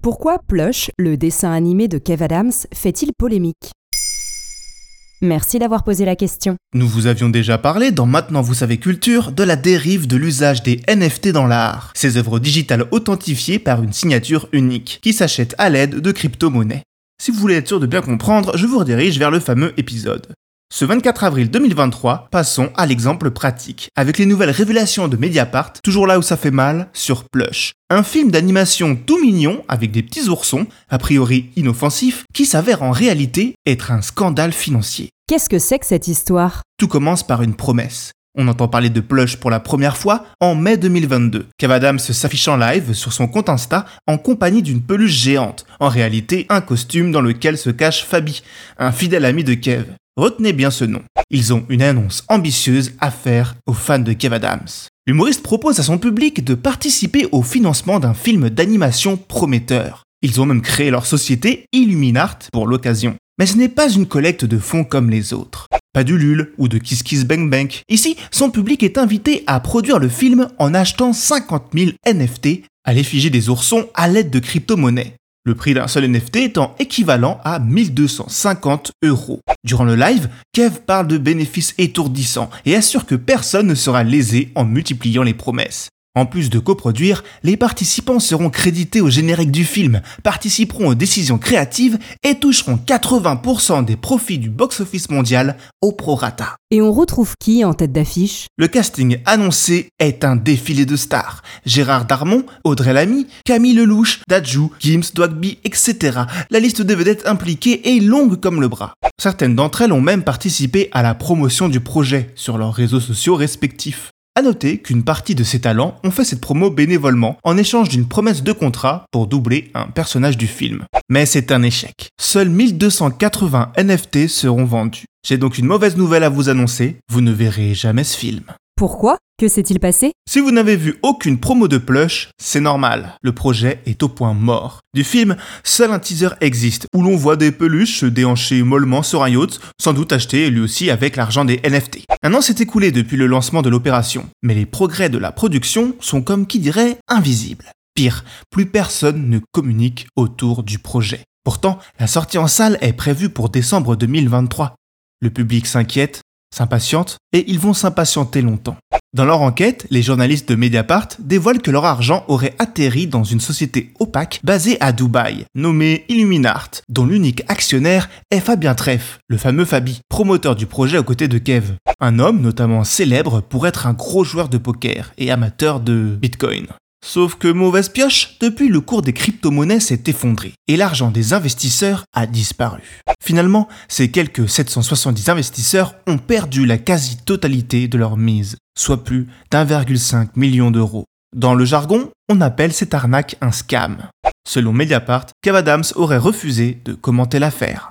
Pourquoi Plush, le dessin animé de Kev Adams, fait-il polémique? Merci d'avoir posé la question. Nous vous avions déjà parlé dans Maintenant vous savez culture de la dérive de l'usage des NFT dans l'art, ces œuvres digitales authentifiées par une signature unique, qui s'achètent à l'aide de crypto-monnaies. Si vous voulez être sûr de bien comprendre, je vous redirige vers le fameux épisode. Ce 24 avril 2023, passons à l'exemple pratique, avec les nouvelles révélations de Mediapart, toujours là où ça fait mal, sur Plush. Un film d'animation tout mignon, avec des petits oursons, a priori inoffensifs, qui s'avère en réalité être un scandale financier. Qu'est-ce que c'est que cette histoire? Tout commence par une promesse. On entend parler de Plush pour la première fois en mai 2022. Kev Adams s'affiche en live sur son compte Insta en compagnie d'une peluche géante, en réalité un costume dans lequel se cache Fabi, un fidèle ami de Kev. Retenez bien ce nom. Ils ont une annonce ambitieuse à faire aux fans de Kev Adams. L'humoriste propose à son public de participer au financement d'un film d'animation prometteur. Ils ont même créé leur société Illuminart pour l'occasion. Mais ce n'est pas une collecte de fonds comme les autres. Pas du LUL ou de Kiss Kiss Bang Bang. Ici, son public est invité à produire le film en achetant 50 000 NFT à l'effigie des oursons à l'aide de crypto-monnaies. Le prix d'un seul NFT étant équivalent à 1250 euros. Durant le live, Kev parle de bénéfices étourdissants et assure que personne ne sera lésé en multipliant les promesses. En plus de coproduire, les participants seront crédités au générique du film, participeront aux décisions créatives et toucheront 80% des profits du box-office mondial au prorata. Et on retrouve qui en tête d'affiche? Le casting annoncé est un défilé de stars. Gérard Darmon, Audrey Lamy, Camille Lelouch, Dajou, Gims, Dwagby, etc. La liste des vedettes impliquées est longue comme le bras. Certaines d'entre elles ont même participé à la promotion du projet sur leurs réseaux sociaux respectifs. À noter qu'une partie de ces talents ont fait cette promo bénévolement en échange d'une promesse de contrat pour doubler un personnage du film. Mais c'est un échec. Seuls 1280 NFT seront vendus. J'ai donc une mauvaise nouvelle à vous annoncer, vous ne verrez jamais ce film. Pourquoi? Que s'est-il passé? Si vous n'avez vu aucune promo de plush, c'est normal, le projet est au point mort. Du film, seul un teaser existe, où l'on voit des peluches se déhancher mollement sur un yacht, sans doute acheté lui aussi avec l'argent des NFT. Un an s'est écoulé depuis le lancement de l'opération, mais les progrès de la production sont comme qui dirait invisibles. Pire, plus personne ne communique autour du projet. Pourtant, la sortie en salle est prévue pour décembre 2023. Le public s'inquiète, s'impatiente, et ils vont s'impatienter longtemps. Dans leur enquête, les journalistes de Mediapart dévoilent que leur argent aurait atterri dans une société opaque basée à Dubaï, nommée Illuminart, dont l'unique actionnaire est Fabien Treff, le fameux Fabi, promoteur du projet aux côtés de Kev. Un homme notamment célèbre pour être un gros joueur de poker et amateur de Bitcoin. Sauf que mauvaise pioche, depuis le cours des crypto-monnaies s'est effondré et l'argent des investisseurs a disparu. Finalement, ces quelques 770 investisseurs ont perdu la quasi-totalité de leur mise, soit plus d'1,5 million d'euros. Dans le jargon, on appelle cette arnaque un scam. Selon Mediapart, Kev Adams aurait refusé de commenter l'affaire.